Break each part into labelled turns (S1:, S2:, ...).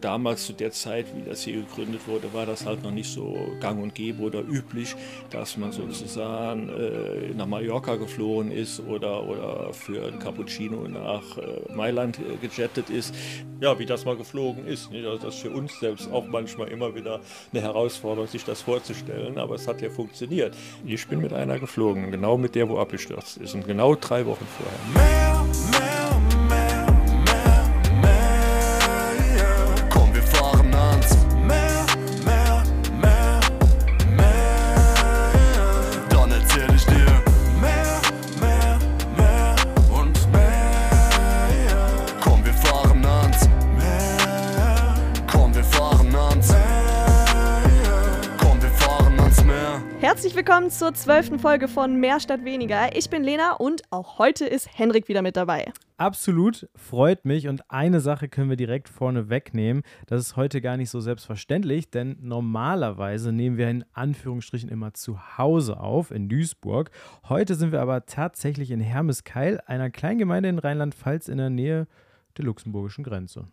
S1: Damals zu der Zeit, wie das hier gegründet wurde, war das halt noch nicht so gang und gäbe oder üblich, dass man sozusagen äh, nach Mallorca geflogen ist oder, oder für ein Cappuccino nach äh, Mailand äh, gejettet ist. Ja, wie das mal geflogen ist. Nicht? Also das ist für uns selbst auch manchmal immer wieder eine Herausforderung, sich das vorzustellen, aber es hat ja funktioniert. Ich bin mit einer geflogen, genau mit der, wo abgestürzt ist und genau drei Wochen vorher. Mehr, mehr.
S2: Willkommen zur zwölften Folge von Mehr statt weniger. Ich bin Lena und auch heute ist Henrik wieder mit dabei.
S3: Absolut, freut mich und eine Sache können wir direkt vorne wegnehmen. Das ist heute gar nicht so selbstverständlich, denn normalerweise nehmen wir in Anführungsstrichen immer zu Hause auf in Duisburg. Heute sind wir aber tatsächlich in Hermeskeil, einer Kleingemeinde in Rheinland-Pfalz in der Nähe der luxemburgischen Grenze.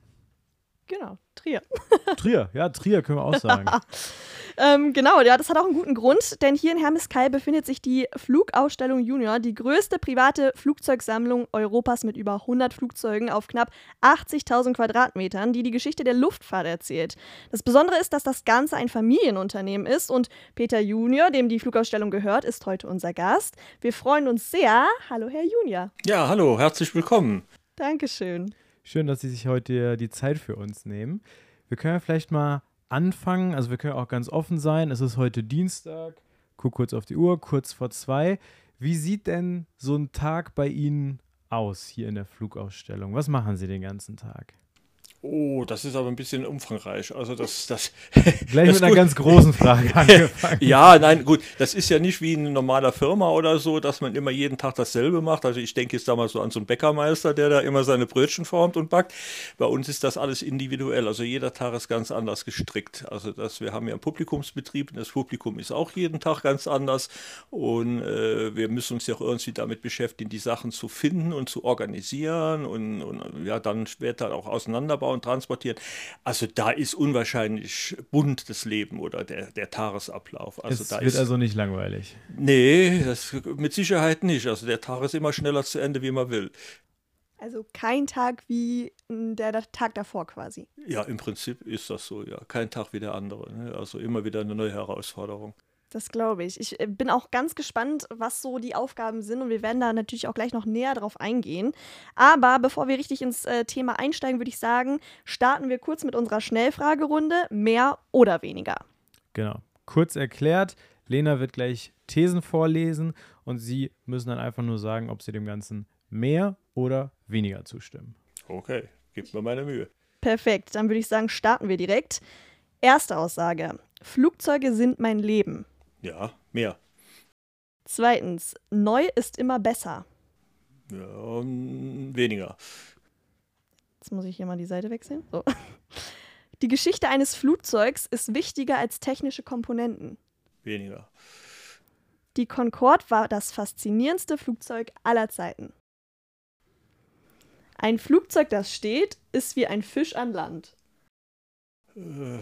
S2: Genau, Trier.
S3: Trier, ja, Trier können wir auch sagen.
S2: ähm, genau, ja, das hat auch einen guten Grund, denn hier in Hermeskeil befindet sich die Flugausstellung Junior, die größte private Flugzeugsammlung Europas mit über 100 Flugzeugen auf knapp 80.000 Quadratmetern, die die Geschichte der Luftfahrt erzählt. Das Besondere ist, dass das Ganze ein Familienunternehmen ist und Peter Junior, dem die Flugausstellung gehört, ist heute unser Gast. Wir freuen uns sehr. Hallo, Herr Junior.
S1: Ja, hallo, herzlich willkommen.
S2: Dankeschön.
S3: Schön, dass Sie sich heute die Zeit für uns nehmen. Wir können ja vielleicht mal anfangen. Also wir können auch ganz offen sein. Es ist heute Dienstag. Guck kurz auf die Uhr, kurz vor zwei. Wie sieht denn so ein Tag bei Ihnen aus hier in der Flugausstellung? Was machen Sie den ganzen Tag?
S1: Oh, das ist aber ein bisschen umfangreich. Also das, das
S3: Gleich das mit einer gut. ganz großen Frage angefangen.
S1: ja, nein, gut, das ist ja nicht wie in normaler Firma oder so, dass man immer jeden Tag dasselbe macht. Also ich denke jetzt da mal so an so einen Bäckermeister, der da immer seine Brötchen formt und backt. Bei uns ist das alles individuell. Also jeder Tag ist ganz anders gestrickt. Also das, wir haben ja einen Publikumsbetrieb und das Publikum ist auch jeden Tag ganz anders. Und äh, wir müssen uns ja auch irgendwie damit beschäftigen, die Sachen zu finden und zu organisieren und, und ja, dann später auch auseinanderbauen und transportieren. Also da ist unwahrscheinlich bunt das Leben oder der, der Tagesablauf. Also
S3: es
S1: da
S3: wird
S1: ist,
S3: also nicht langweilig.
S1: Nee, das, mit Sicherheit nicht. Also der Tag ist immer schneller zu Ende, wie man will.
S2: Also kein Tag wie der, der, Tag davor quasi.
S1: Ja, im Prinzip ist das so, ja. Kein Tag wie der andere. Ne? Also immer wieder eine neue Herausforderung.
S2: Das glaube ich. Ich äh, bin auch ganz gespannt, was so die Aufgaben sind und wir werden da natürlich auch gleich noch näher drauf eingehen. Aber bevor wir richtig ins äh, Thema einsteigen, würde ich sagen, starten wir kurz mit unserer Schnellfragerunde. Mehr oder weniger?
S3: Genau. Kurz erklärt, Lena wird gleich Thesen vorlesen und Sie müssen dann einfach nur sagen, ob Sie dem Ganzen mehr oder weniger zustimmen.
S1: Okay, gib mir meine Mühe.
S2: Perfekt, dann würde ich sagen, starten wir direkt. Erste Aussage. Flugzeuge sind mein Leben.
S1: Ja, mehr.
S2: Zweitens, neu ist immer besser.
S1: Ja, um, weniger.
S2: Jetzt muss ich hier mal die Seite wechseln. So. Die Geschichte eines Flugzeugs ist wichtiger als technische Komponenten.
S1: Weniger.
S2: Die Concorde war das faszinierendste Flugzeug aller Zeiten. Ein Flugzeug, das steht, ist wie ein Fisch an Land.
S1: Äh,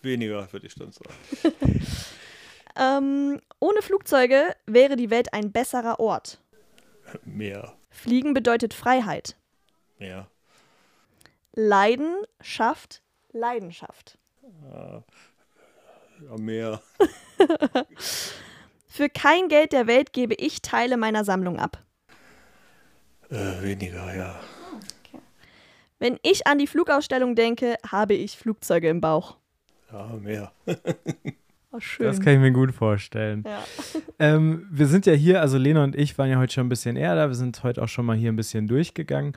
S1: weniger, würde ich dann sagen.
S2: Ähm, ohne Flugzeuge wäre die Welt ein besserer Ort.
S1: Mehr.
S2: Fliegen bedeutet Freiheit.
S1: Mehr.
S2: Leiden schafft Leidenschaft.
S1: Ja, mehr.
S2: Für kein Geld der Welt gebe ich Teile meiner Sammlung ab.
S1: Äh, weniger, ja.
S2: Okay. Wenn ich an die Flugausstellung denke, habe ich Flugzeuge im Bauch.
S1: Ja, mehr.
S2: Oh, schön.
S3: Das kann ich mir gut vorstellen.
S2: Ja.
S3: Ähm, wir sind ja hier, also Lena und ich waren ja heute schon ein bisschen eher da. Wir sind heute auch schon mal hier ein bisschen durchgegangen.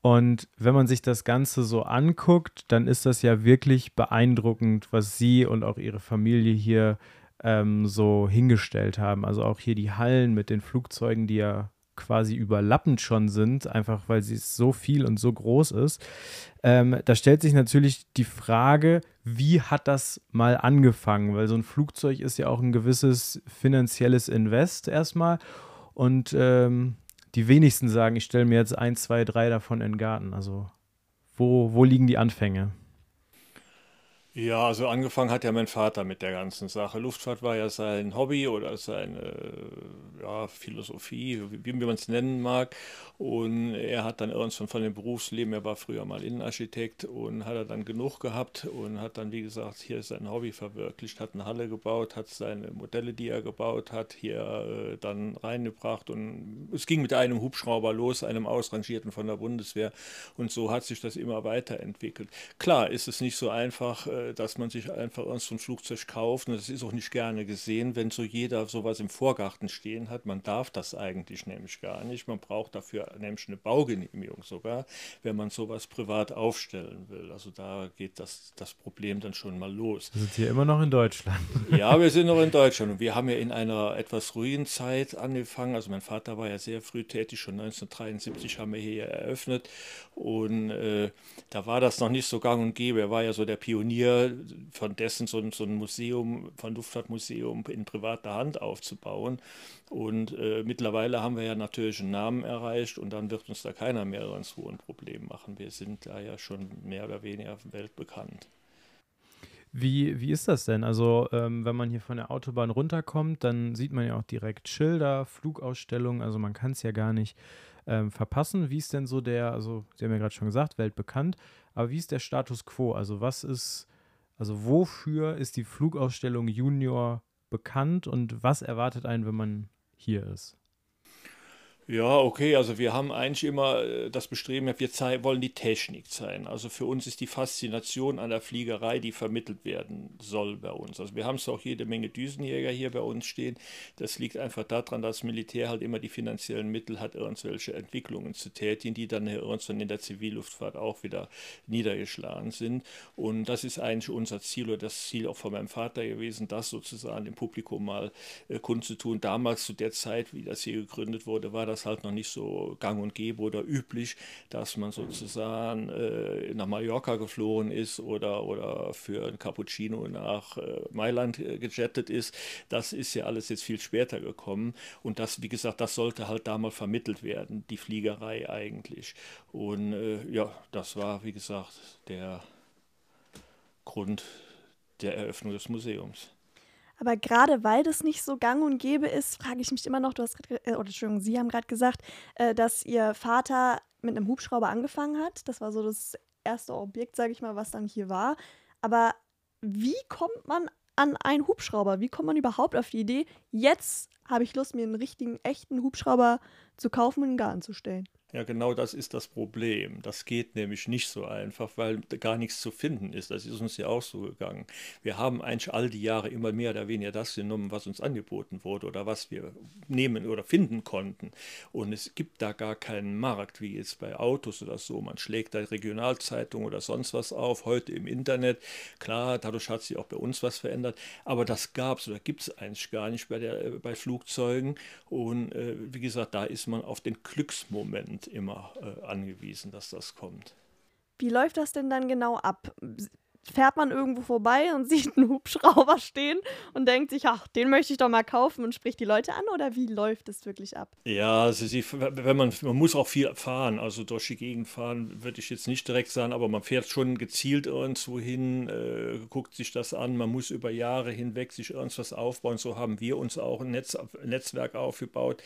S3: Und wenn man sich das Ganze so anguckt, dann ist das ja wirklich beeindruckend, was Sie und auch Ihre Familie hier ähm, so hingestellt haben. Also auch hier die Hallen mit den Flugzeugen, die ja quasi überlappend schon sind, einfach weil sie so viel und so groß ist. Ähm, da stellt sich natürlich die Frage, wie hat das mal angefangen? Weil so ein Flugzeug ist ja auch ein gewisses finanzielles Invest erstmal. Und ähm, die wenigsten sagen, ich stelle mir jetzt ein, zwei, drei davon in den Garten. Also wo, wo liegen die Anfänge?
S1: Ja, also angefangen hat ja mein Vater mit der ganzen Sache. Luftfahrt war ja sein Hobby oder seine ja, Philosophie, wie, wie man es nennen mag. Und er hat dann irgendwann von dem Berufsleben, er war früher mal Innenarchitekt und hat er dann genug gehabt und hat dann, wie gesagt, hier sein Hobby verwirklicht, hat eine Halle gebaut, hat seine Modelle, die er gebaut hat, hier äh, dann reingebracht und es ging mit einem Hubschrauber los, einem ausrangierten von der Bundeswehr und so hat sich das immer weiterentwickelt. Klar ist es nicht so einfach, äh, dass man sich einfach so ein Flugzeug kauft. Und das ist auch nicht gerne gesehen, wenn so jeder sowas im Vorgarten stehen hat. Man darf das eigentlich nämlich gar nicht. Man braucht dafür nämlich eine Baugenehmigung sogar, wenn man sowas privat aufstellen will. Also da geht das, das Problem dann schon mal los.
S3: Wir sind hier immer noch in Deutschland.
S1: Ja, wir sind noch in Deutschland. Und wir haben ja in einer etwas ruhigen Zeit angefangen. Also mein Vater war ja sehr früh tätig, schon 1973 haben wir hier eröffnet. Und äh, da war das noch nicht so gang und gäbe. Er war ja so der Pionier von dessen so ein, so ein Museum, von Luftfahrtmuseum in privater Hand aufzubauen. Und äh, mittlerweile haben wir ja natürlich einen Namen erreicht und dann wird uns da keiner mehr so ein Problem machen. Wir sind da ja schon mehr oder weniger weltbekannt.
S3: Wie, wie ist das denn? Also, ähm, wenn man hier von der Autobahn runterkommt, dann sieht man ja auch direkt Schilder, Flugausstellungen, also man kann es ja gar nicht ähm, verpassen. Wie ist denn so der, also Sie haben ja gerade schon gesagt, weltbekannt, aber wie ist der Status quo? Also, was ist also wofür ist die Flugausstellung Junior bekannt und was erwartet einen, wenn man hier ist?
S1: Ja, okay, also wir haben eigentlich immer äh, das Bestreben, wir wollen die Technik zeigen. Also für uns ist die Faszination an der Fliegerei, die vermittelt werden soll bei uns. Also wir haben es auch jede Menge Düsenjäger hier bei uns stehen. Das liegt einfach daran, dass das Militär halt immer die finanziellen Mittel hat, irgendwelche Entwicklungen zu tätigen, die dann irgendwann in der Zivilluftfahrt auch wieder niedergeschlagen sind. Und das ist eigentlich unser Ziel oder das Ziel auch von meinem Vater gewesen, das sozusagen dem Publikum mal äh, kundzutun. Damals zu der Zeit, wie das hier gegründet wurde, war das das halt noch nicht so gang und gäbe oder üblich, dass man sozusagen äh, nach Mallorca geflogen ist oder, oder für ein Cappuccino nach äh, Mailand äh, gejettet ist. Das ist ja alles jetzt viel später gekommen. Und das, wie gesagt, das sollte halt da mal vermittelt werden, die Fliegerei eigentlich. Und äh, ja, das war, wie gesagt, der Grund der Eröffnung des Museums.
S2: Aber gerade weil das nicht so gang und gäbe ist, frage ich mich immer noch, du hast äh, oder Entschuldigung, Sie haben gerade gesagt, äh, dass Ihr Vater mit einem Hubschrauber angefangen hat. Das war so das erste Objekt, sage ich mal, was dann hier war. Aber wie kommt man an einen Hubschrauber? Wie kommt man überhaupt auf die Idee, jetzt habe ich Lust, mir einen richtigen, echten Hubschrauber zu kaufen und in den Garten zu stellen?
S1: Ja, genau das ist das Problem. Das geht nämlich nicht so einfach, weil gar nichts zu finden ist. Das ist uns ja auch so gegangen. Wir haben eigentlich all die Jahre immer mehr oder weniger das genommen, was uns angeboten wurde oder was wir nehmen oder finden konnten. Und es gibt da gar keinen Markt, wie jetzt bei Autos oder so. Man schlägt da Regionalzeitung oder sonst was auf, heute im Internet. Klar, dadurch hat sich auch bei uns was verändert. Aber das gab es oder gibt es eigentlich gar nicht bei, der, bei Flugzeugen. Und äh, wie gesagt, da ist man auf den Glücksmoment immer äh, angewiesen, dass das kommt.
S2: Wie läuft das denn dann genau ab? Fährt man irgendwo vorbei und sieht einen Hubschrauber stehen und denkt sich, ach, den möchte ich doch mal kaufen und spricht die Leute an oder wie läuft es wirklich ab?
S1: Ja, also sie, wenn man, man muss auch viel fahren, also durch die Gegend fahren, würde ich jetzt nicht direkt sagen, aber man fährt schon gezielt irgendwo hin, äh, guckt sich das an, man muss über Jahre hinweg sich irgendwas aufbauen. So haben wir uns auch ein Netz, Netzwerk aufgebaut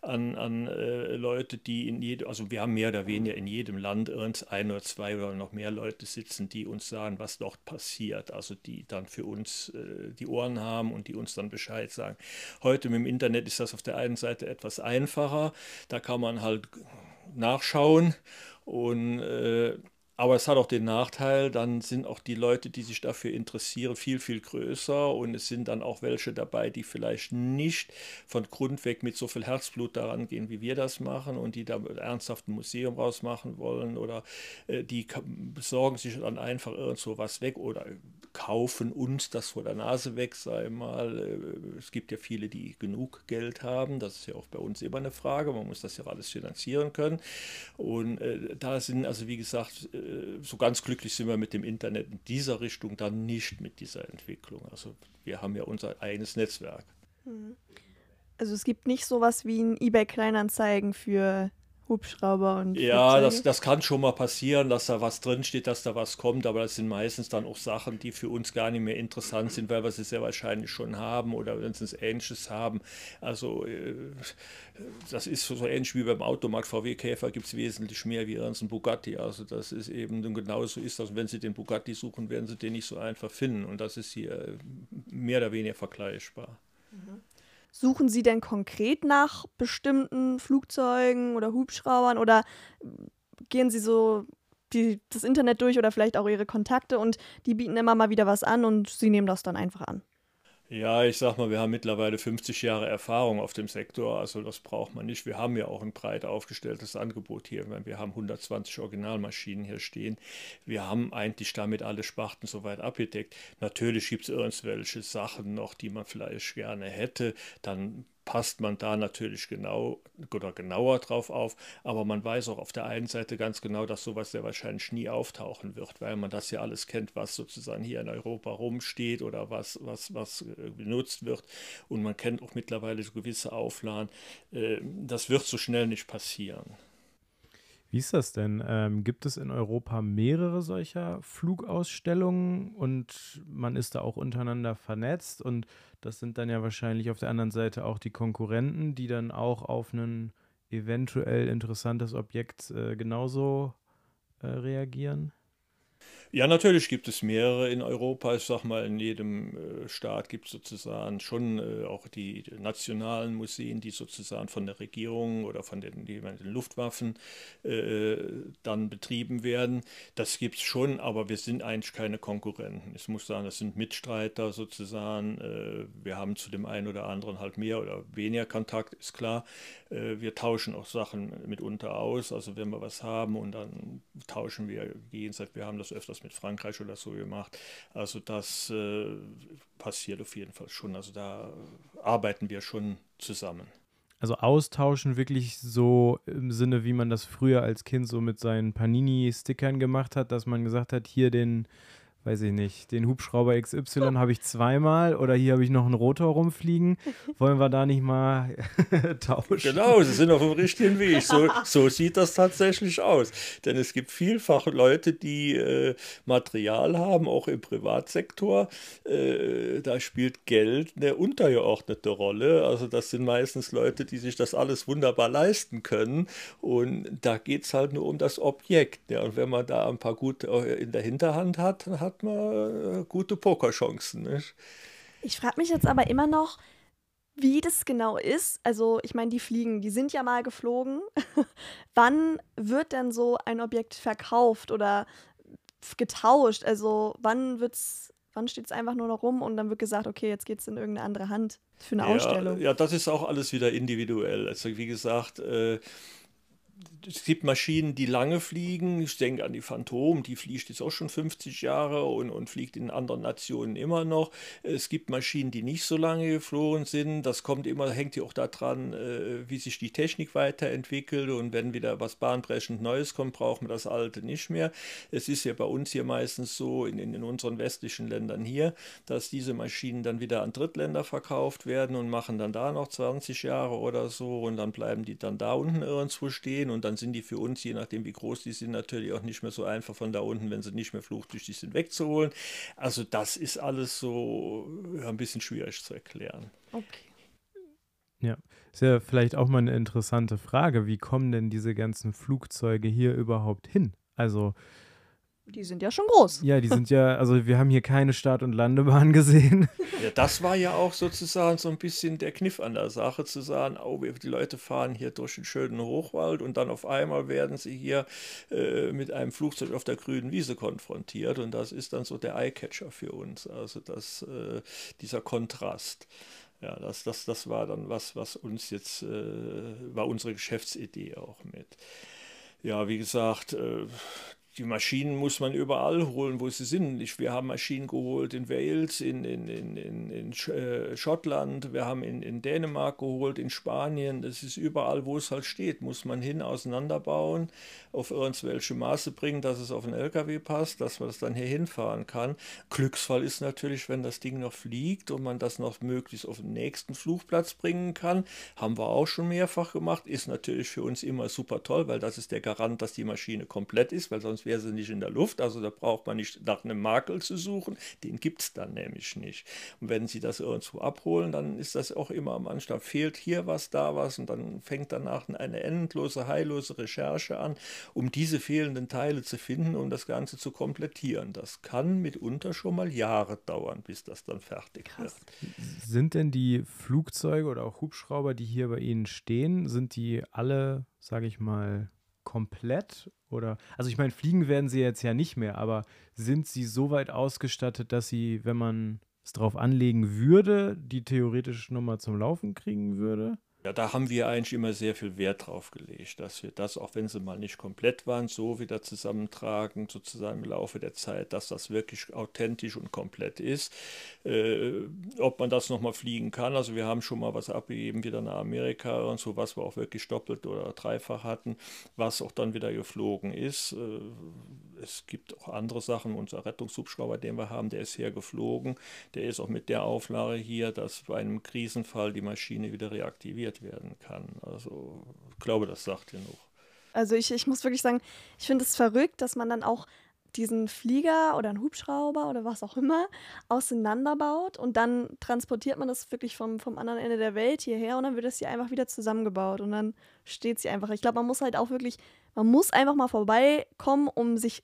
S1: an, an äh, Leute, die in jedem, also wir haben mehr oder weniger in jedem Land ein oder zwei oder noch mehr Leute sitzen, die uns sagen, was dort passiert, also die dann für uns äh, die Ohren haben und die uns dann Bescheid sagen. Heute mit dem Internet ist das auf der einen Seite etwas einfacher, da kann man halt nachschauen und äh, aber es hat auch den Nachteil, dann sind auch die Leute, die sich dafür interessieren, viel, viel größer und es sind dann auch welche dabei, die vielleicht nicht von Grund weg mit so viel Herzblut daran gehen, wie wir das machen und die da ernsthaft ein Museum rausmachen wollen oder äh, die besorgen sich dann einfach irgendwo was weg oder kaufen uns das vor der Nase weg, sei mal. Äh, es gibt ja viele, die genug Geld haben, das ist ja auch bei uns immer eine Frage, man muss das ja alles finanzieren können. Und äh, da sind also wie gesagt, äh, so ganz glücklich sind wir mit dem Internet in dieser Richtung dann nicht mit dieser Entwicklung. Also wir haben ja unser eigenes Netzwerk.
S2: Mhm. Also es gibt nicht sowas wie ein eBay Kleinanzeigen für Hubschrauber und.
S1: Ja, das, das kann schon mal passieren, dass da was drinsteht, dass da was kommt, aber das sind meistens dann auch Sachen, die für uns gar nicht mehr interessant sind, weil wir sie sehr wahrscheinlich schon haben oder wenn sie es Ähnliches haben. Also, äh, das ist so ähnlich wie beim Automarkt VW Käfer gibt es wesentlich mehr wie ein Bugatti. Also, das ist eben genauso ist das. Und wenn Sie den Bugatti suchen, werden Sie den nicht so einfach finden. Und das ist hier mehr oder weniger vergleichbar.
S2: Mhm. Suchen Sie denn konkret nach bestimmten Flugzeugen oder Hubschraubern oder gehen Sie so die, das Internet durch oder vielleicht auch Ihre Kontakte und die bieten immer mal wieder was an und Sie nehmen das dann einfach an?
S1: Ja, ich sag mal, wir haben mittlerweile 50 Jahre Erfahrung auf dem Sektor, also das braucht man nicht. Wir haben ja auch ein breit aufgestelltes Angebot hier. Wir haben 120 Originalmaschinen hier stehen. Wir haben eigentlich damit alle Sparten soweit abgedeckt. Natürlich gibt es irgendwelche Sachen noch, die man vielleicht gerne hätte. Dann passt man da natürlich genau oder genauer drauf auf, aber man weiß auch auf der einen Seite ganz genau, dass sowas sehr wahrscheinlich nie auftauchen wird, weil man das ja alles kennt, was sozusagen hier in Europa rumsteht oder was, was, was äh, benutzt wird und man kennt auch mittlerweile so gewisse Auflagen. Äh, das wird so schnell nicht passieren.
S3: Wie ist das denn? Ähm, gibt es in Europa mehrere solcher Flugausstellungen und man ist da auch untereinander vernetzt und das sind dann ja wahrscheinlich auf der anderen Seite auch die Konkurrenten, die dann auch auf ein eventuell interessantes Objekt äh, genauso äh, reagieren?
S1: Ja, natürlich gibt es mehrere in Europa. Ich sag mal, in jedem äh, Staat gibt es sozusagen schon äh, auch die nationalen Museen, die sozusagen von der Regierung oder von den, den Luftwaffen äh, dann betrieben werden. Das gibt es schon, aber wir sind eigentlich keine Konkurrenten. Ich muss sagen, das sind Mitstreiter sozusagen. Wir haben zu dem einen oder anderen halt mehr oder weniger Kontakt, ist klar. Wir tauschen auch Sachen mitunter aus. Also wenn wir was haben und dann tauschen wir gegenseitig. Wir haben das öfters mit Frankreich oder so gemacht. Also das äh, passiert auf jeden Fall schon. Also da arbeiten wir schon zusammen.
S3: Also austauschen wirklich so im Sinne, wie man das früher als Kind so mit seinen Panini-Stickern gemacht hat, dass man gesagt hat, hier den weiß ich nicht, den Hubschrauber XY habe ich zweimal oder hier habe ich noch einen Rotor rumfliegen. Wollen wir da nicht mal tauschen?
S1: Genau, Sie sind auf dem richtigen Weg. So, so sieht das tatsächlich aus. Denn es gibt vielfach Leute, die äh, Material haben, auch im Privatsektor. Äh, da spielt Geld eine untergeordnete Rolle. Also das sind meistens Leute, die sich das alles wunderbar leisten können. Und da geht es halt nur um das Objekt. Ja. Und wenn man da ein paar gut äh, in der Hinterhand hat, dann hat hat man äh, gute Pokerchancen. Nicht?
S2: Ich frage mich jetzt aber immer noch, wie das genau ist. Also, ich meine, die fliegen, die sind ja mal geflogen. wann wird denn so ein Objekt verkauft oder getauscht? Also, wann wird's Wann steht es einfach nur noch rum und dann wird gesagt, okay, jetzt geht es in irgendeine andere Hand für eine
S1: ja,
S2: Ausstellung?
S1: Ja, das ist auch alles wieder individuell. Also wie gesagt, äh, es gibt Maschinen, die lange fliegen. Ich denke an die Phantom, die fliegt jetzt auch schon 50 Jahre und, und fliegt in anderen Nationen immer noch. Es gibt Maschinen, die nicht so lange geflogen sind. Das kommt immer, hängt ja auch daran, äh, wie sich die Technik weiterentwickelt. Und wenn wieder was bahnbrechend Neues kommt, brauchen wir das Alte nicht mehr. Es ist ja bei uns hier meistens so, in, in unseren westlichen Ländern hier, dass diese Maschinen dann wieder an Drittländer verkauft werden und machen dann da noch 20 Jahre oder so und dann bleiben die dann da unten irgendwo stehen und dann sind die für uns, je nachdem wie groß die sind, natürlich auch nicht mehr so einfach von da unten, wenn sie nicht mehr fluchtüchtig sind, wegzuholen. Also das ist alles so ja, ein bisschen schwierig zu erklären.
S2: Okay.
S3: Ja, ist ja vielleicht auch mal eine interessante Frage. Wie kommen denn diese ganzen Flugzeuge hier überhaupt hin? Also
S2: die sind ja schon groß.
S3: Ja, die sind ja, also wir haben hier keine Start- und Landebahn gesehen.
S1: Ja, das war ja auch sozusagen so ein bisschen der Kniff an der Sache, zu sagen, oh, die Leute fahren hier durch den schönen Hochwald und dann auf einmal werden sie hier äh, mit einem Flugzeug auf der grünen Wiese konfrontiert und das ist dann so der Eyecatcher für uns, also das, äh, dieser Kontrast. Ja, das, das, das war dann was, was uns jetzt, äh, war unsere Geschäftsidee auch mit. Ja, wie gesagt, äh, die Maschinen muss man überall holen, wo sie sind. wir haben Maschinen geholt in Wales, in, in, in, in, in äh, Schottland, wir haben in, in Dänemark geholt, in Spanien. Das ist überall, wo es halt steht, muss man hin auseinanderbauen, auf irgendwelche Maße bringen, dass es auf den LKW passt, dass man das dann hier hinfahren kann. Glücksfall ist natürlich, wenn das Ding noch fliegt und man das noch möglichst auf den nächsten Flugplatz bringen kann. Haben wir auch schon mehrfach gemacht. Ist natürlich für uns immer super toll, weil das ist der Garant, dass die Maschine komplett ist, weil sonst sonst wäre sie nicht in der Luft. Also da braucht man nicht nach einem Makel zu suchen. Den gibt es dann nämlich nicht. Und wenn Sie das irgendwo abholen, dann ist das auch immer am Anstand. Fehlt hier was, da was und dann fängt danach eine endlose, heillose Recherche an, um diese fehlenden Teile zu finden, um das Ganze zu komplettieren. Das kann mitunter schon mal Jahre dauern, bis das dann fertig Krass. wird.
S3: Sind denn die Flugzeuge oder auch Hubschrauber, die hier bei Ihnen stehen, sind die alle, sage ich mal, komplett? Oder, also ich meine, fliegen werden sie jetzt ja nicht mehr, aber sind sie so weit ausgestattet, dass sie, wenn man es drauf anlegen würde, die theoretisch nochmal zum Laufen kriegen würde?
S1: Ja, da haben wir eigentlich immer sehr viel Wert drauf gelegt, dass wir das, auch wenn sie mal nicht komplett waren, so wieder zusammentragen, sozusagen im Laufe der Zeit, dass das wirklich authentisch und komplett ist. Äh, ob man das nochmal fliegen kann, also wir haben schon mal was abgegeben, wieder nach Amerika und so, was wir auch wirklich doppelt oder dreifach hatten, was auch dann wieder geflogen ist. Äh, es gibt auch andere Sachen. Unser Rettungshubschrauber, den wir haben, der ist hier geflogen. Der ist auch mit der Auflage hier, dass bei einem Krisenfall die Maschine wieder reaktiviert werden kann. Also ich glaube, das sagt genug.
S2: Also ich, ich muss wirklich sagen, ich finde es verrückt, dass man dann auch diesen Flieger oder einen Hubschrauber oder was auch immer auseinanderbaut und dann transportiert man das wirklich vom, vom anderen Ende der Welt hierher und dann wird es hier einfach wieder zusammengebaut und dann steht sie einfach. Ich glaube, man muss halt auch wirklich, man muss einfach mal vorbeikommen, um sich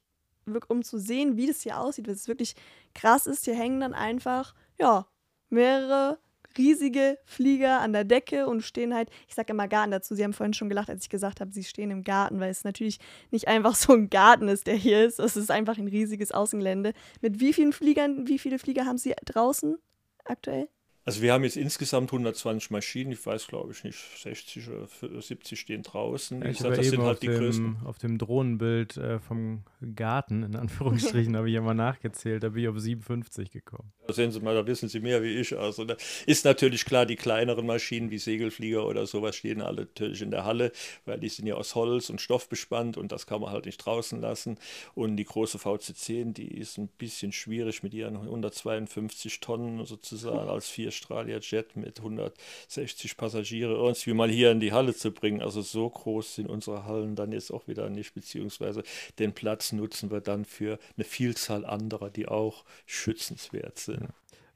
S2: um zu sehen, wie das hier aussieht, weil es wirklich krass ist. Hier hängen dann einfach, ja, mehrere riesige Flieger an der Decke und stehen halt, ich sage immer Garten dazu. Sie haben vorhin schon gelacht, als ich gesagt habe, sie stehen im Garten, weil es natürlich nicht einfach so ein Garten ist, der hier ist. Es ist einfach ein riesiges Außengelände. Mit wie vielen Fliegern, wie viele Flieger haben Sie draußen aktuell?
S1: Also wir haben jetzt insgesamt 120 Maschinen, ich weiß glaube ich nicht, 60 oder 70 stehen draußen.
S3: ich sag, das sind halt die dem, größten. Auf dem Drohnenbild äh, vom Garten, in Anführungsstrichen, habe ich ja mal nachgezählt, da bin ich auf 57 gekommen.
S1: Da sehen Sie mal, da wissen Sie mehr wie ich. Also da ist natürlich klar, die kleineren Maschinen wie Segelflieger oder sowas stehen alle natürlich in der Halle, weil die sind ja aus Holz und Stoff bespannt und das kann man halt nicht draußen lassen. Und die große VC10, die ist ein bisschen schwierig mit ihren 152 Tonnen sozusagen als vier Australia Jet mit 160 Passagiere irgendwie mal hier in die Halle zu bringen. Also so groß sind unsere Hallen dann jetzt auch wieder nicht, beziehungsweise den Platz nutzen wir dann für eine Vielzahl anderer, die auch schützenswert sind.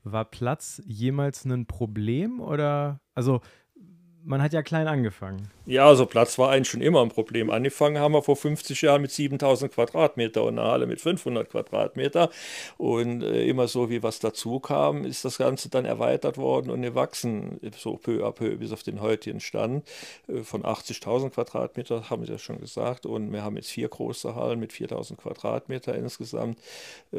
S3: War Platz jemals ein Problem oder also man hat ja klein angefangen.
S1: Ja, also Platz war eigentlich schon immer ein Problem. Angefangen haben wir vor 50 Jahren mit 7000 Quadratmeter und eine Halle mit 500 Quadratmeter. Und äh, immer so, wie was dazu kam, ist das Ganze dann erweitert worden und gewachsen, so peu à peu bis auf den heutigen Stand. Äh, von 80.000 Quadratmeter haben Sie ja schon gesagt. Und wir haben jetzt vier große Hallen mit 4000 Quadratmeter insgesamt. Äh,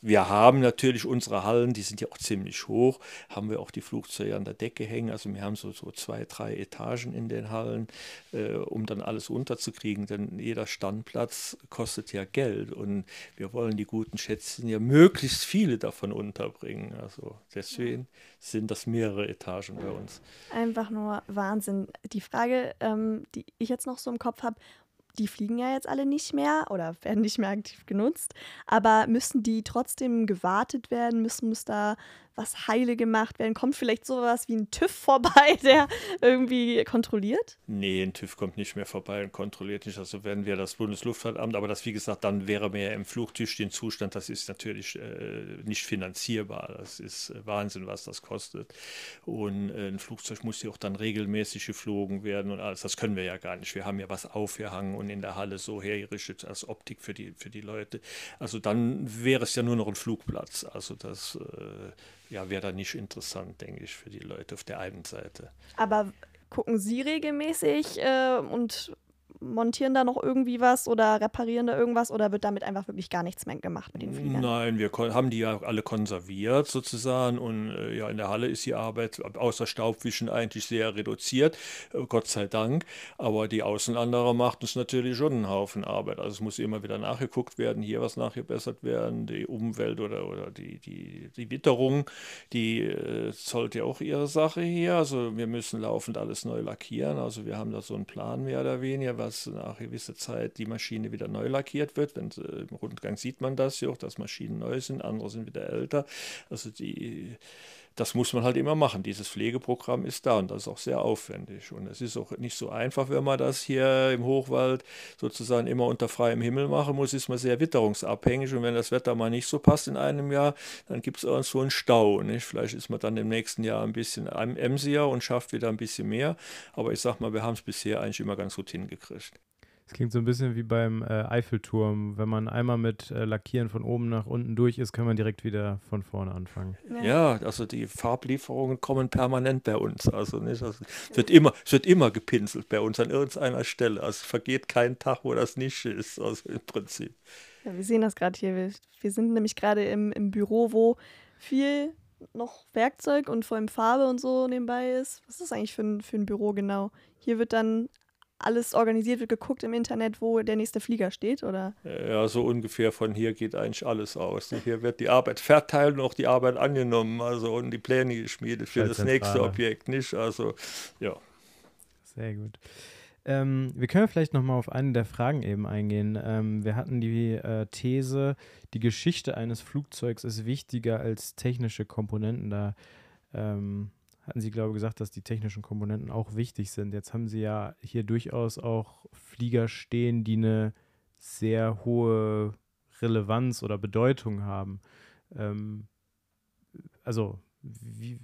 S1: wir haben natürlich unsere Hallen, die sind ja auch ziemlich hoch, haben wir auch die Flugzeuge an der Decke hängen. Also wir haben so, so zwei zwei, drei Etagen in den Hallen, äh, um dann alles unterzukriegen. Denn jeder Standplatz kostet ja Geld und wir wollen die guten Schätzchen ja möglichst viele davon unterbringen. Also deswegen sind das mehrere Etagen bei uns.
S2: Einfach nur Wahnsinn. Die Frage, ähm, die ich jetzt noch so im Kopf habe, die fliegen ja jetzt alle nicht mehr oder werden nicht mehr aktiv genutzt. Aber müssen die trotzdem gewartet werden? Müssen muss da was heile gemacht werden? Kommt vielleicht sowas wie ein TÜV vorbei, der irgendwie kontrolliert?
S1: Nee, ein TÜV kommt nicht mehr vorbei und kontrolliert nicht. Also werden wir das Bundesluftfahrtamt, aber das, wie gesagt, dann wäre mehr im den Zustand. Das ist natürlich äh, nicht finanzierbar. Das ist äh, Wahnsinn, was das kostet. Und äh, ein Flugzeug muss ja auch dann regelmäßig geflogen werden und alles. Das können wir ja gar nicht. Wir haben ja was aufgehangen und in der Halle so hergerichtet als Optik für die, für die Leute. Also dann wäre es ja nur noch ein Flugplatz. Also das äh, ja, wäre da nicht interessant, denke ich, für die Leute auf der einen Seite.
S2: Aber gucken Sie regelmäßig äh, und montieren da noch irgendwie was oder reparieren da irgendwas oder wird damit einfach wirklich gar nichts mehr gemacht mit den Fliegern?
S1: Nein, wir haben die ja alle konserviert sozusagen und äh, ja, in der Halle ist die Arbeit außer Staubwischen eigentlich sehr reduziert, äh, Gott sei Dank. Aber die Außenwanderer macht uns natürlich schon einen Haufen Arbeit. Also es muss immer wieder nachgeguckt werden, hier was nachgebessert werden, die Umwelt oder, oder die, die, die Witterung, die äh, sollte ja auch ihre Sache hier. Also wir müssen laufend alles neu lackieren. Also wir haben da so einen Plan mehr oder weniger, was nach gewisser Zeit die Maschine wieder neu lackiert wird. Wenn, äh, Im Rundgang sieht man das ja auch, dass Maschinen neu sind, andere sind wieder älter. Also die das muss man halt immer machen. Dieses Pflegeprogramm ist da und das ist auch sehr aufwendig. Und es ist auch nicht so einfach, wenn man das hier im Hochwald sozusagen immer unter freiem Himmel machen muss, ist man sehr witterungsabhängig. Und wenn das Wetter mal nicht so passt in einem Jahr, dann gibt es auch so einen Stau. Nicht? Vielleicht ist man dann im nächsten Jahr ein bisschen emsiger und schafft wieder ein bisschen mehr. Aber ich sag mal, wir haben es bisher eigentlich immer ganz gut hingekriegt.
S3: Es klingt so ein bisschen wie beim äh, Eiffelturm. Wenn man einmal mit äh, Lackieren von oben nach unten durch ist, kann man direkt wieder von vorne anfangen.
S1: Ja, also die Farblieferungen kommen permanent bei uns. Also nicht, also es wird immer, es wird immer gepinselt bei uns an irgendeiner Stelle. Also es vergeht kein Tag, wo das nicht ist. Also im Prinzip.
S2: Ja, wir sehen das gerade hier. Wir, wir, sind nämlich gerade im, im Büro, wo viel noch Werkzeug und vor allem Farbe und so nebenbei ist. Was ist das eigentlich für ein, für ein Büro genau? Hier wird dann alles organisiert wird, geguckt im Internet, wo der nächste Flieger steht, oder?
S1: Ja, so ungefähr von hier geht eigentlich alles aus. Hier wird die Arbeit verteilt und auch die Arbeit angenommen, also und die Pläne geschmiedet für das nächste Objekt, nicht? Also, ja.
S3: Sehr gut. Ähm, wir können vielleicht nochmal auf eine der Fragen eben eingehen. Ähm, wir hatten die äh, These, die Geschichte eines Flugzeugs ist wichtiger als technische Komponenten. Da ähm, hatten Sie, glaube ich, gesagt, dass die technischen Komponenten auch wichtig sind. Jetzt haben Sie ja hier durchaus auch Flieger stehen, die eine sehr hohe Relevanz oder Bedeutung haben. Ähm, also, wie,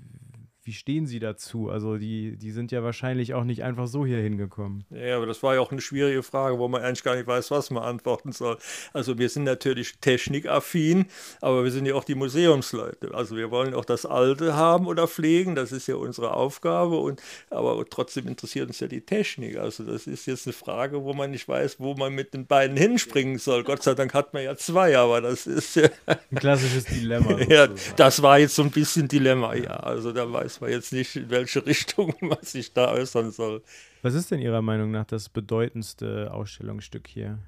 S3: wie stehen Sie dazu? Also die, die sind ja wahrscheinlich auch nicht einfach so hier hingekommen.
S1: Ja, aber das war ja auch eine schwierige Frage, wo man eigentlich gar nicht weiß, was man antworten soll. Also wir sind natürlich technikaffin, aber wir sind ja auch die Museumsleute. Also wir wollen auch das Alte haben oder pflegen, das ist ja unsere Aufgabe. Und, aber trotzdem interessiert uns ja die Technik. Also das ist jetzt eine Frage, wo man nicht weiß, wo man mit den beiden hinspringen soll. Gott sei Dank hat man ja zwei, aber das ist ja...
S3: Ein klassisches Dilemma.
S1: ja, das war jetzt so ein bisschen Dilemma, ja. Also da weiß weiß man jetzt nicht, in welche Richtung man sich da äußern soll.
S3: Was ist denn Ihrer Meinung nach das bedeutendste Ausstellungsstück hier?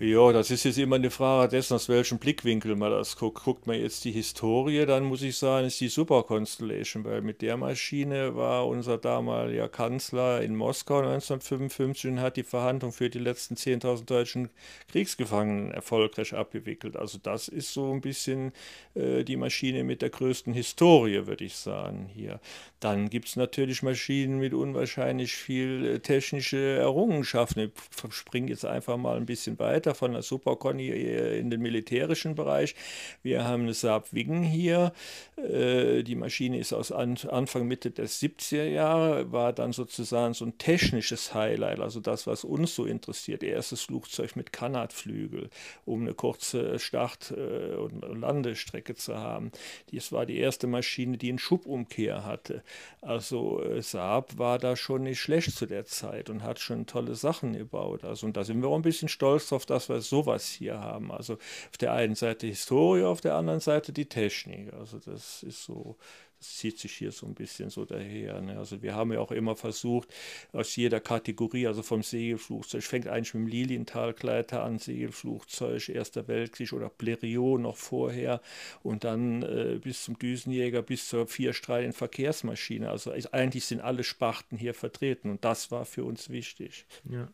S1: Ja, das ist jetzt immer eine Frage dessen, aus welchem Blickwinkel man das guckt. Guckt man jetzt die Historie, dann muss ich sagen, ist die Super Constellation, weil mit der Maschine war unser damaliger Kanzler in Moskau 1955 und hat die Verhandlung für die letzten 10.000 deutschen Kriegsgefangenen erfolgreich abgewickelt. Also das ist so ein bisschen äh, die Maschine mit der größten Historie, würde ich sagen, hier. Dann gibt es natürlich Maschinen mit unwahrscheinlich viel äh, technische Errungenschaften. Ich springe jetzt einfach mal ein bisschen weiter von der Superconny äh, in den militärischen Bereich. Wir haben eine Saab Wing hier. Äh, die Maschine ist aus Anfang, Mitte der 70er Jahre, war dann sozusagen so ein technisches Highlight, also das, was uns so interessiert. Erstes Flugzeug mit Kanatflügel, um eine kurze Start- und Landestrecke zu haben. Das war die erste Maschine, die einen Schubumkehr hatte. Also äh, Saab war da schon nicht schlecht zu der Zeit und hat schon tolle Sachen gebaut. Also und da sind wir auch ein bisschen stolz drauf, dass wir sowas hier haben. Also auf der einen Seite Historie, auf der anderen Seite die Technik. Also das ist so das zieht sich hier so ein bisschen so daher. Ne? Also wir haben ja auch immer versucht, aus jeder Kategorie, also vom Segelflugzeug, fängt eigentlich mit dem Lilienthal-Gleiter an, Segelflugzeug, Erster Weltkrieg oder Blériot noch vorher und dann äh, bis zum Düsenjäger, bis zur vierstrahligen Verkehrsmaschine. Also eigentlich sind alle Sparten hier vertreten und das war für uns wichtig.
S3: Ja.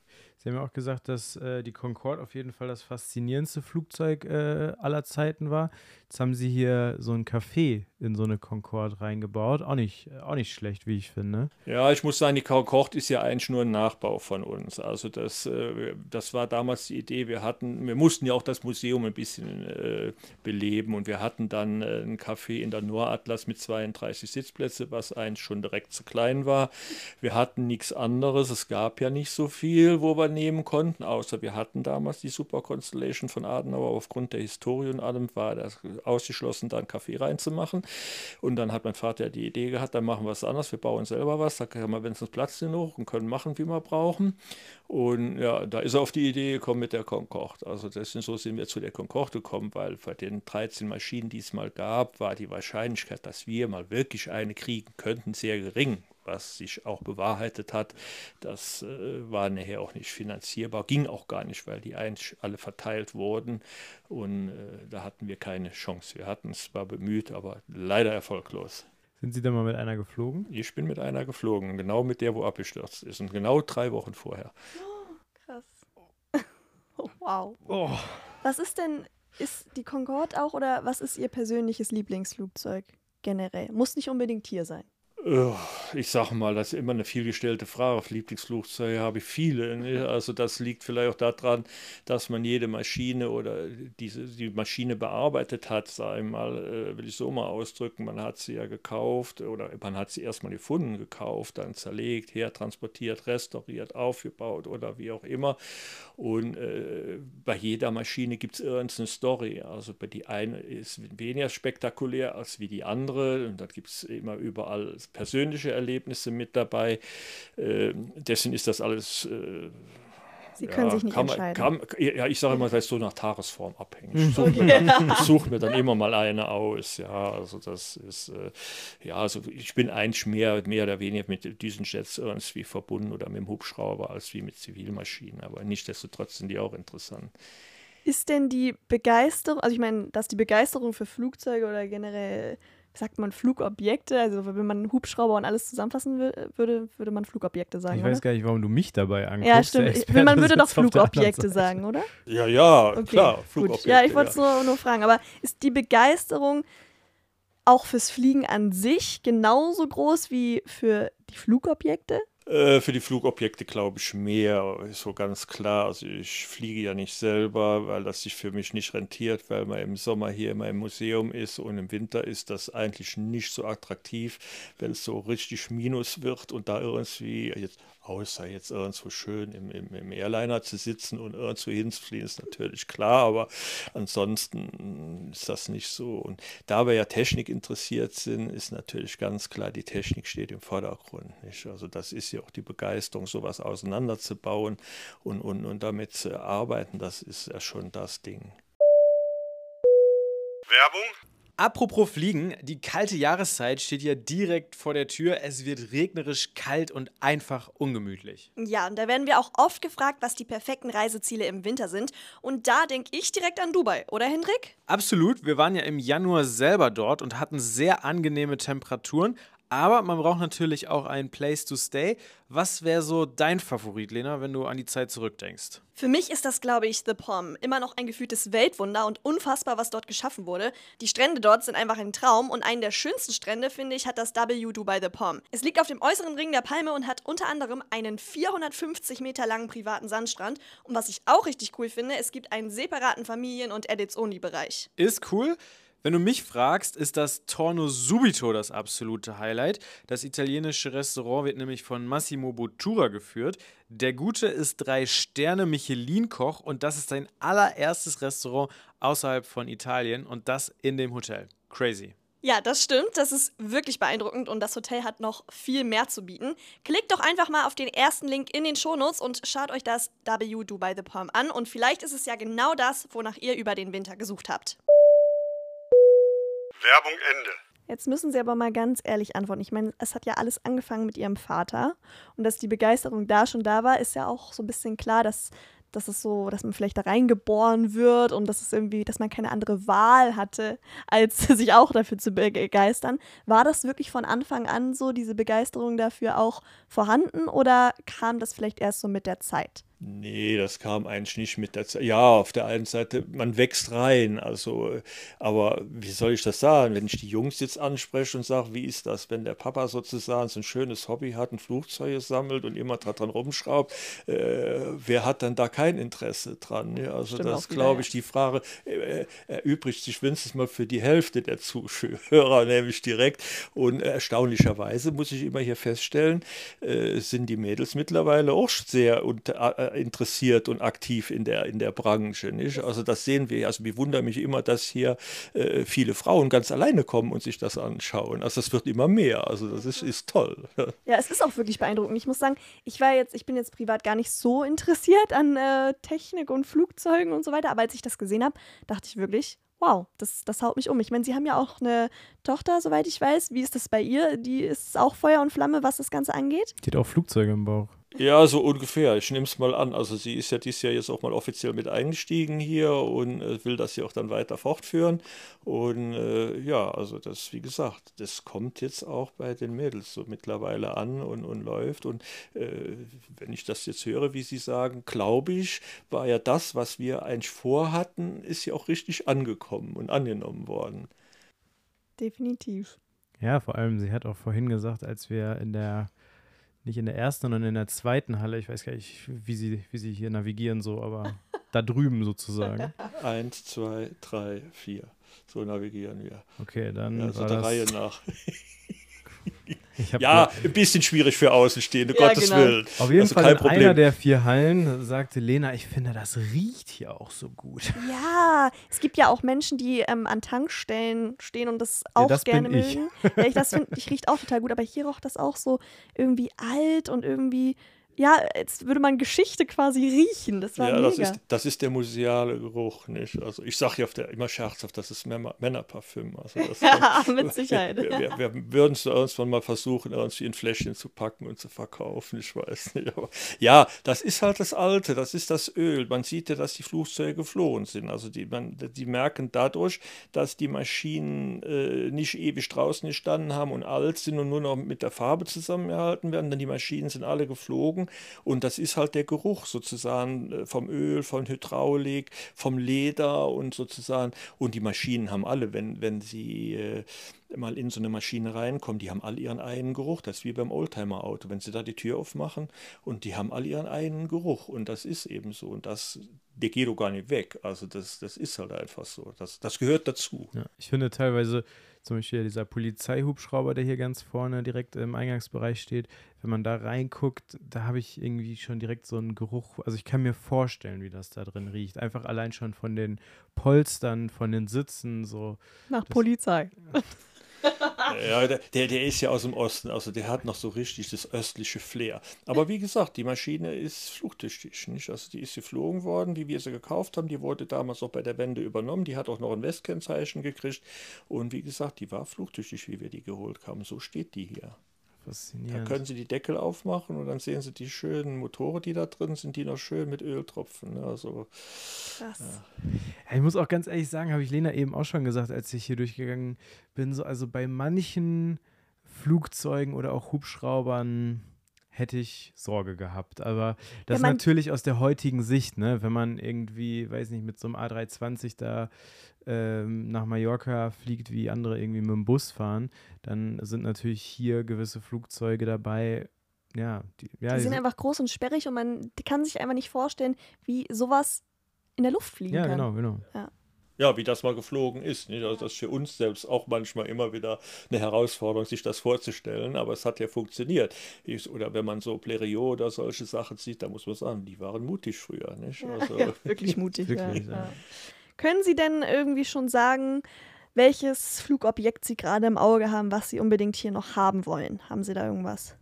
S3: Sie haben ja auch gesagt, dass äh, die Concorde auf jeden Fall das faszinierendste Flugzeug äh, aller Zeiten war. Jetzt haben Sie hier so ein Café in so eine Concorde reingebaut. Auch nicht, auch nicht schlecht, wie ich finde.
S1: Ja, ich muss sagen, die Concorde ist ja eigentlich nur ein Nachbau von uns. Also das, äh, das war damals die Idee. Wir hatten, wir mussten ja auch das Museum ein bisschen äh, beleben und wir hatten dann äh, ein Café in der Noratlas mit 32 Sitzplätzen, was eigentlich schon direkt zu klein war. Wir hatten nichts anderes. Es gab ja nicht so viel, wo wir nehmen konnten, außer wir hatten damals die Super Constellation von Adenauer. Aufgrund der Historie und allem war das ausgeschlossen, da einen Kaffee reinzumachen. Und dann hat mein Vater die Idee gehabt, dann machen wir es anders, wir bauen selber was, da können wir wenigstens Platz genug und können machen, wie wir brauchen. Und ja, da ist er auf die Idee gekommen mit der Concorde. Also deswegen so sind wir zu der Concorde gekommen, weil bei den 13 Maschinen, die es mal gab, war die Wahrscheinlichkeit, dass wir mal wirklich eine kriegen könnten, sehr gering was sich auch bewahrheitet hat. Das äh, war nachher auch nicht finanzierbar, ging auch gar nicht, weil die eigentlich alle verteilt wurden und äh, da hatten wir keine Chance. Wir hatten es zwar bemüht, aber leider erfolglos.
S3: Sind Sie da mal mit einer geflogen?
S1: Ich bin mit einer geflogen, genau mit der, wo abgestürzt ist und genau drei Wochen vorher.
S2: Oh, krass. Oh, wow. Oh. Was ist denn, ist die Concorde auch oder was ist Ihr persönliches Lieblingsflugzeug generell? Muss nicht unbedingt hier sein.
S1: Ich sage mal, das ist immer eine vielgestellte Frage. Auf Lieblingsflugzeuge habe ich viele. Ne? Also das liegt vielleicht auch daran, dass man jede Maschine oder diese, die Maschine bearbeitet hat, sage ich mal, äh, will ich so mal ausdrücken. Man hat sie ja gekauft oder man hat sie erstmal gefunden, gekauft, dann zerlegt, hertransportiert, restauriert, aufgebaut oder wie auch immer. Und äh, bei jeder Maschine gibt es irgendeine Story. Also bei die eine ist weniger spektakulär als wie die andere. Und da gibt es immer überall persönliche Erlebnisse mit dabei. Äh, dessen ist das alles. Äh,
S2: Sie können ja, sich nicht
S1: kann,
S2: entscheiden.
S1: Kann, ja, ich sage immer, das ist so nach Tagesform abhängig. Ich suche, okay. mir, such mir, dann immer mal eine aus. Ja, also das ist, äh, ja, also ich bin eigentlich mehr, mehr oder weniger mit diesen Jets irgendwie verbunden oder mit dem Hubschrauber als wie mit Zivilmaschinen. Aber nichtsdestotrotz sind die auch interessant.
S2: Ist denn die Begeisterung, also ich meine, dass die Begeisterung für Flugzeuge oder generell sagt man Flugobjekte? Also wenn man Hubschrauber und alles zusammenfassen würde, würde man Flugobjekte sagen.
S3: Ich weiß
S2: oder?
S3: gar nicht, warum du mich dabei anguckst.
S2: Ja, stimmt. Man würde doch Flugobjekte sagen, oder?
S1: Ja, ja, okay, klar,
S2: Flugobjekte. Ja, ich wollte es ja. nur, nur fragen. Aber ist die Begeisterung auch fürs Fliegen an sich genauso groß wie für die Flugobjekte?
S1: Äh, für die Flugobjekte glaube ich mehr, so ganz klar. Also ich fliege ja nicht selber, weil das sich für mich nicht rentiert, weil man im Sommer hier immer im Museum ist und im Winter ist das eigentlich nicht so attraktiv, wenn es so richtig Minus wird und da irgendwie jetzt außer jetzt irgendwo schön im, im, im Airliner zu sitzen und irgendwo hinzufliegen, ist natürlich klar, aber ansonsten ist das nicht so. Und da wir ja Technik interessiert sind, ist natürlich ganz klar, die Technik steht im Vordergrund. Nicht? Also das ist ja auch die Begeisterung, sowas auseinanderzubauen und, und, und damit zu arbeiten, das ist ja schon das Ding.
S4: Werbung? Apropos Fliegen, die kalte Jahreszeit steht ja direkt vor der Tür. Es wird regnerisch, kalt und einfach ungemütlich.
S2: Ja, und da werden wir auch oft gefragt, was die perfekten Reiseziele im Winter sind. Und da denke ich direkt an Dubai, oder Hendrik?
S4: Absolut. Wir waren ja im Januar selber dort und hatten sehr angenehme Temperaturen. Aber man braucht natürlich auch ein Place to Stay. Was wäre so dein Favorit, Lena, wenn du an die Zeit zurückdenkst?
S2: Für mich ist das, glaube ich, The Palm. Immer noch ein gefühltes Weltwunder und unfassbar, was dort geschaffen wurde. Die Strände dort sind einfach ein Traum und einen der schönsten Strände, finde ich, hat das W Dubai The Palm. Es liegt auf dem äußeren Ring der Palme und hat unter anderem einen 450 Meter langen privaten Sandstrand. Und was ich auch richtig cool finde, es gibt einen separaten Familien- und Edits-Only-Bereich.
S4: Ist cool. Wenn du mich fragst, ist das Torno Subito das absolute Highlight. Das italienische Restaurant wird nämlich von Massimo Bottura geführt. Der Gute ist drei Sterne Michelin-Koch und das ist sein allererstes Restaurant außerhalb von Italien und das in dem Hotel. Crazy.
S2: Ja, das stimmt. Das ist wirklich beeindruckend und das Hotel hat noch viel mehr zu bieten. Klickt doch einfach mal auf den ersten Link in den Shownotes und schaut euch das W Dubai The Palm an und vielleicht ist es ja genau das, wonach ihr über den Winter gesucht habt.
S5: Werbung Ende.
S2: Jetzt müssen Sie aber mal ganz ehrlich antworten. Ich meine, es hat ja alles angefangen mit Ihrem Vater. Und dass die Begeisterung da schon da war, ist ja auch so ein bisschen klar, dass, dass es so, dass man vielleicht da reingeboren wird und dass es irgendwie, dass man keine andere Wahl hatte, als sich auch dafür zu begeistern. War das wirklich von Anfang an so, diese Begeisterung dafür auch vorhanden oder kam das vielleicht erst so mit der Zeit?
S1: Nee, das kam eigentlich nicht mit der Zeit. Ja, auf der einen Seite, man wächst rein, also, aber wie soll ich das sagen, wenn ich die Jungs jetzt anspreche und sage, wie ist das, wenn der Papa sozusagen so ein schönes Hobby hat, ein Flugzeug sammelt und immer dran rumschraubt, äh, wer hat dann da kein Interesse dran? Ja, also Stimmt das glaube ich, die Frage äh, erübrigt sich wenigstens mal für die Hälfte der Zuhörer, nämlich direkt. Und erstaunlicherweise muss ich immer hier feststellen, äh, sind die Mädels mittlerweile auch sehr unter, äh, interessiert und aktiv in der, in der Branche. Nicht? Also das sehen wir. Also ich wundere mich immer, dass hier äh, viele Frauen ganz alleine kommen und sich das anschauen. Also das wird immer mehr. Also das ist, ist toll.
S2: Ja, es ist auch wirklich beeindruckend. Ich muss sagen, ich war jetzt, ich bin jetzt privat gar nicht so interessiert an äh, Technik und Flugzeugen und so weiter, aber als ich das gesehen habe, dachte ich wirklich, wow, das, das haut mich um. Ich meine, Sie haben ja auch eine Tochter, soweit ich weiß. Wie ist das bei ihr? Die ist auch Feuer und Flamme, was das Ganze angeht?
S3: Die hat auch Flugzeuge im Bauch.
S1: Ja, so ungefähr. Ich nehme es mal an. Also sie ist ja dieses Jahr jetzt auch mal offiziell mit eingestiegen hier und äh, will das ja auch dann weiter fortführen. Und äh, ja, also das, wie gesagt, das kommt jetzt auch bei den Mädels so mittlerweile an und, und läuft. Und äh, wenn ich das jetzt höre, wie Sie sagen, glaube ich, war ja das, was wir eigentlich vorhatten, ist ja auch richtig angekommen und angenommen worden.
S2: Definitiv.
S3: Ja, vor allem, sie hat auch vorhin gesagt, als wir in der nicht in der ersten, sondern in der zweiten Halle. Ich weiß gar nicht, wie sie, wie sie hier navigieren, so, aber da drüben sozusagen.
S1: Eins, zwei, drei, vier. So navigieren wir.
S3: Okay, dann.
S1: Also der Reihe nach. ja, ein bisschen schwierig für Außenstehende, ja, Gottes genau. Willen.
S3: Auf jeden also Fall in Problem. einer der vier Hallen sagte Lena, ich finde, das riecht hier auch so gut.
S2: Ja, es gibt ja auch Menschen, die ähm, an Tankstellen stehen und das auch ja, das gerne mögen. Ja, ich das finde, ich riecht auch total gut, aber hier roch das auch so irgendwie alt und irgendwie ja, jetzt würde man Geschichte quasi riechen. Das war ja,
S1: mega. Das ist, das ist der museale Geruch, nicht? Also ich sage ja der, immer scherzhaft, das ist Männerparfüm. Also
S2: ja, mit Sicherheit.
S1: Wir, wir, wir, würden es irgendwann mal versuchen, irgendwie in Fläschchen zu packen und zu verkaufen, ich weiß nicht. Aber ja, das ist halt das Alte, das ist das Öl. Man sieht ja, dass die Flugzeuge geflohen sind. Also die, man, die merken dadurch, dass die Maschinen äh, nicht ewig draußen gestanden haben und alt sind und nur noch mit der Farbe zusammengehalten werden, denn die Maschinen sind alle geflogen Augen. Und das ist halt der Geruch sozusagen äh, vom Öl, von Hydraulik, vom Leder und sozusagen. Und die Maschinen haben alle, wenn, wenn sie äh, mal in so eine Maschine reinkommen, die haben alle ihren eigenen Geruch. Das ist wie beim Oldtimer-Auto. Wenn sie da die Tür aufmachen und die haben alle ihren eigenen Geruch. Und das ist eben so. Und das, der geht doch gar nicht weg. Also das, das ist halt einfach so. Das, das gehört dazu.
S3: Ja, ich finde teilweise zum Beispiel dieser Polizeihubschrauber, der hier ganz vorne direkt im Eingangsbereich steht, wenn man da reinguckt, da habe ich irgendwie schon direkt so einen Geruch. Also ich kann mir vorstellen, wie das da drin riecht. Einfach allein schon von den Polstern, von den Sitzen, so.
S2: Nach Polizei.
S1: ja, der, der ist ja aus dem Osten, also der hat noch so richtig das östliche Flair. Aber wie gesagt, die Maschine ist flugtüchtig, nicht? Also die ist geflogen worden, wie wir sie gekauft haben. Die wurde damals auch bei der Wende übernommen. Die hat auch noch ein Westkennzeichen gekriegt. Und wie gesagt, die war flugtüchtig, wie wir die geholt haben. So steht die hier. Faszinierend. Da können Sie die Deckel aufmachen und dann sehen Sie die schönen Motoren, die da drin sind, die noch schön mit Öltropfen. Ne? Also,
S3: Krass. Ja. Ich muss auch ganz ehrlich sagen, habe ich Lena eben auch schon gesagt, als ich hier durchgegangen bin, so, also bei manchen Flugzeugen oder auch Hubschraubern hätte ich Sorge gehabt. Aber das ja, natürlich aus der heutigen Sicht, ne? wenn man irgendwie, weiß nicht, mit so einem A320 da ähm, nach Mallorca fliegt, wie andere irgendwie mit dem Bus fahren, dann sind natürlich hier gewisse Flugzeuge dabei. Ja,
S2: die, ja, die sind einfach groß und sperrig und man kann sich einfach nicht vorstellen, wie sowas in der Luft fliegen
S3: ja,
S2: kann.
S3: Genau, genau.
S2: Ja
S1: ja, wie das mal geflogen ist. Nicht? Also das ist für uns selbst auch manchmal immer wieder eine Herausforderung, sich das vorzustellen, aber es hat ja funktioniert. Ich, oder wenn man so Blériot oder solche Sachen sieht, da muss man sagen, die waren mutig früher. Nicht?
S2: Also, ja, wirklich mutig. wirklich, ja. Können Sie denn irgendwie schon sagen, welches Flugobjekt Sie gerade im Auge haben, was Sie unbedingt hier noch haben wollen? Haben Sie da irgendwas?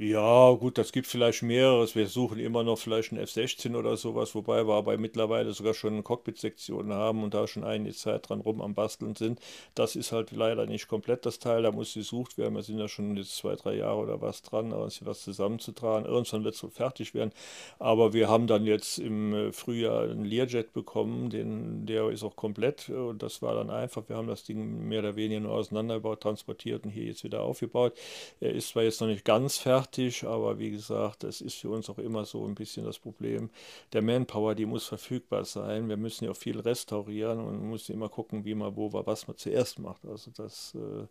S1: Ja, gut, das gibt vielleicht mehreres. Wir suchen immer noch vielleicht einen F-16 oder sowas, wobei wir aber mittlerweile sogar schon eine Cockpit-Sektion haben und da schon einige Zeit dran rum am Basteln sind. Das ist halt leider nicht komplett das Teil, da muss gesucht werden. Wir sind ja schon jetzt zwei, drei Jahre oder was dran, irgendwie was zusammenzutragen. Irgendwann wird es wohl fertig werden. Aber wir haben dann jetzt im äh, Frühjahr einen Learjet bekommen, den, der ist auch komplett und das war dann einfach. Wir haben das Ding mehr oder weniger nur auseinandergebaut, transportiert und hier jetzt wieder aufgebaut. Er ist zwar jetzt noch nicht ganz fertig, fertig, aber wie gesagt, das ist für uns auch immer so ein bisschen das Problem. Der Manpower, die muss verfügbar sein. Wir müssen ja auch viel restaurieren und müssen immer gucken, wie man, wo, was man zuerst macht. Also das, äh,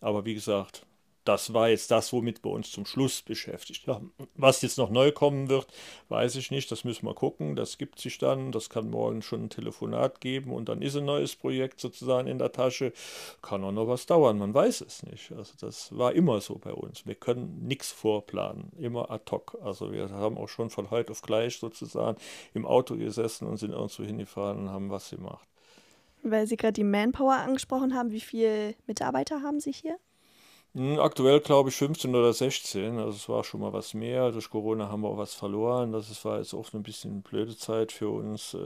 S1: aber wie gesagt, das war jetzt das, womit wir uns zum Schluss beschäftigt haben. Was jetzt noch neu kommen wird, weiß ich nicht. Das müssen wir gucken. Das gibt sich dann. Das kann morgen schon ein Telefonat geben und dann ist ein neues Projekt sozusagen in der Tasche. Kann auch noch was dauern. Man weiß es nicht. Also das war immer so bei uns. Wir können nichts vorplanen. Immer ad hoc. Also wir haben auch schon von heute auf gleich sozusagen im Auto gesessen und sind irgendwo hingefahren und haben was gemacht.
S2: Weil Sie gerade die Manpower angesprochen haben, wie viele Mitarbeiter haben Sie hier?
S1: Hm, aktuell glaube ich 15 oder 16, also es war schon mal was mehr. Durch Corona haben wir auch was verloren. Das war jetzt oft ein bisschen eine blöde Zeit für uns, äh,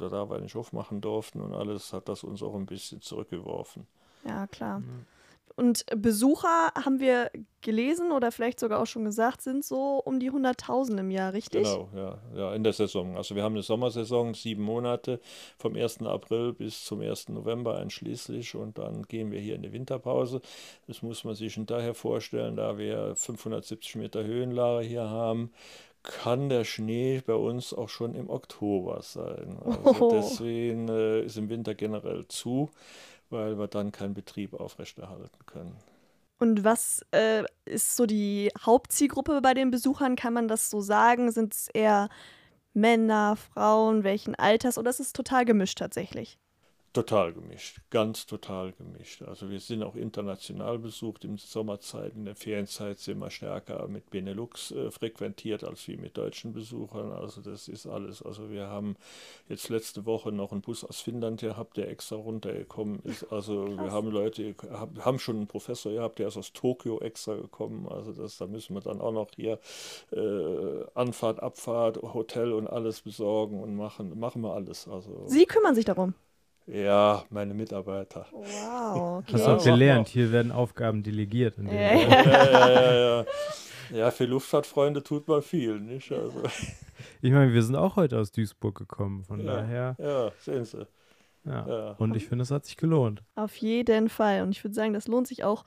S1: da wir nicht aufmachen durften und alles hat das uns auch ein bisschen zurückgeworfen.
S2: Ja, klar. Mhm. Und Besucher, haben wir gelesen oder vielleicht sogar auch schon gesagt, sind so um die 100.000 im Jahr, richtig?
S1: Genau, ja, ja, in der Saison. Also wir haben eine Sommersaison, sieben Monate, vom 1. April bis zum 1. November einschließlich und dann gehen wir hier in die Winterpause. Das muss man sich daher vorstellen, da wir 570 Meter Höhenlage hier haben, kann der Schnee bei uns auch schon im Oktober sein. Also oh. deswegen äh, ist im Winter generell zu weil wir dann keinen Betrieb aufrechterhalten können.
S2: Und was äh, ist so die Hauptzielgruppe bei den Besuchern? Kann man das so sagen? Sind es eher Männer, Frauen, welchen Alters oder ist es total gemischt tatsächlich?
S1: Total gemischt, ganz total gemischt. Also wir sind auch international besucht in Sommerzeit, in der Ferienzeit sind wir stärker mit Benelux äh, frequentiert als wie mit deutschen Besuchern. Also das ist alles. Also wir haben jetzt letzte Woche noch einen Bus aus Finnland gehabt, der extra runtergekommen ist. Also Krass. wir haben Leute, haben schon einen Professor gehabt, der ist aus Tokio extra gekommen. Also das, da müssen wir dann auch noch hier äh, Anfahrt, Abfahrt, Hotel und alles besorgen und machen, machen wir alles. Also
S2: Sie kümmern sich darum.
S1: Ja, meine Mitarbeiter.
S2: Wow, okay.
S3: Hast du auch gelernt, hier werden Aufgaben delegiert.
S1: ja, ja, ja, ja, ja. Ja, für Luftfahrtfreunde tut man viel, nicht? Also.
S3: Ich meine, wir sind auch heute aus Duisburg gekommen, von
S1: ja,
S3: daher.
S1: Ja, sehen Sie.
S3: Ja. ja. Und ich finde, es hat sich gelohnt.
S2: Auf jeden Fall. Und ich würde sagen, das lohnt sich auch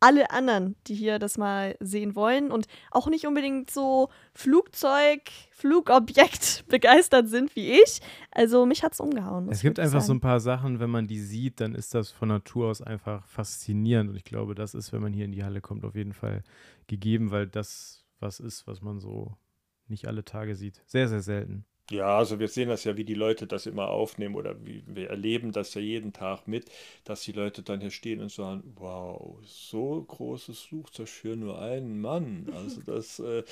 S2: alle anderen, die hier das mal sehen wollen und auch nicht unbedingt so Flugzeug, Flugobjekt begeistert sind wie ich. Also mich hat es umgehauen.
S3: Es gibt einfach sagen. so ein paar Sachen, wenn man die sieht, dann ist das von Natur aus einfach faszinierend. Und ich glaube, das ist, wenn man hier in die Halle kommt, auf jeden Fall gegeben, weil das was ist, was man so nicht alle Tage sieht. Sehr, sehr selten.
S1: Ja, also wir sehen das ja, wie die Leute das immer aufnehmen oder wie wir erleben das ja jeden Tag mit, dass die Leute dann hier stehen und sagen, wow, so großes Flugzeug für nur einen Mann. Also das äh,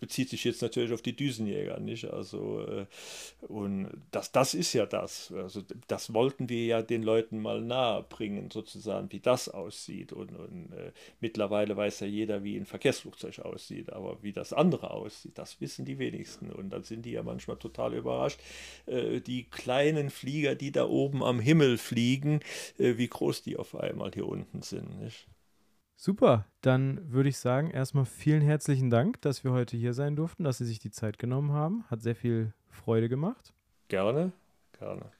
S1: bezieht sich jetzt natürlich auf die Düsenjäger, nicht? Also äh, und das, das ist ja das. Also das wollten wir ja den Leuten mal nahe bringen, sozusagen, wie das aussieht. Und, und äh, mittlerweile weiß ja jeder, wie ein Verkehrsflugzeug aussieht, aber wie das andere aussieht, das wissen die wenigsten. Und dann sind die ja manchmal total total überrascht. Äh, die kleinen Flieger, die da oben am Himmel fliegen, äh, wie groß die auf einmal hier unten sind. Nicht?
S3: Super, dann würde ich sagen, erstmal vielen herzlichen Dank, dass wir heute hier sein durften, dass Sie sich die Zeit genommen haben. Hat sehr viel Freude gemacht.
S1: Gerne, gerne.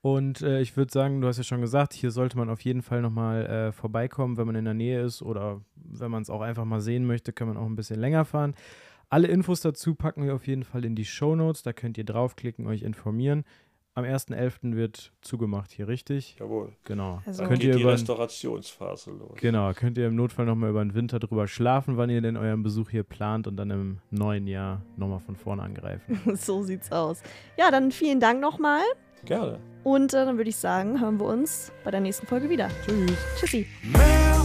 S3: Und äh, ich würde sagen, du hast ja schon gesagt, hier sollte man auf jeden Fall nochmal äh, vorbeikommen, wenn man in der Nähe ist oder wenn man es auch einfach mal sehen möchte, kann man auch ein bisschen länger fahren. Alle Infos dazu packen wir auf jeden Fall in die Show Notes. Da könnt ihr draufklicken, euch informieren. Am 1.11. wird zugemacht hier, richtig?
S1: Jawohl.
S3: Genau.
S1: Also Dann könnt geht ihr die über, Restaurationsphase los.
S3: Genau, könnt ihr im Notfall nochmal über den Winter drüber schlafen, wann ihr denn euren Besuch hier plant und dann im neuen Jahr nochmal von vorne angreifen.
S2: so sieht's aus. Ja, dann vielen Dank nochmal.
S1: Gerne.
S2: Und äh, dann würde ich sagen, hören wir uns bei der nächsten Folge wieder.
S3: Tschüss.
S2: Tschüssi.
S5: Mehr,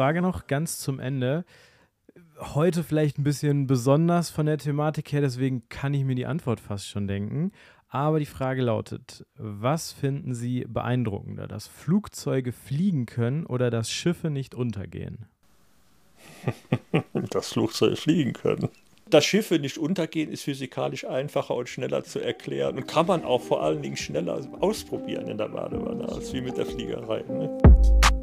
S3: Frage noch ganz zum Ende. Heute vielleicht ein bisschen besonders von der Thematik her, deswegen kann ich mir die Antwort fast schon denken. Aber die Frage lautet, was finden Sie beeindruckender, dass Flugzeuge fliegen können oder dass Schiffe nicht untergehen?
S1: dass Flugzeuge fliegen können dass Schiffe nicht untergehen, ist physikalisch einfacher und schneller zu erklären und kann man auch vor allen Dingen schneller ausprobieren in der Badewanne als wie mit der Fliegerei. Ne?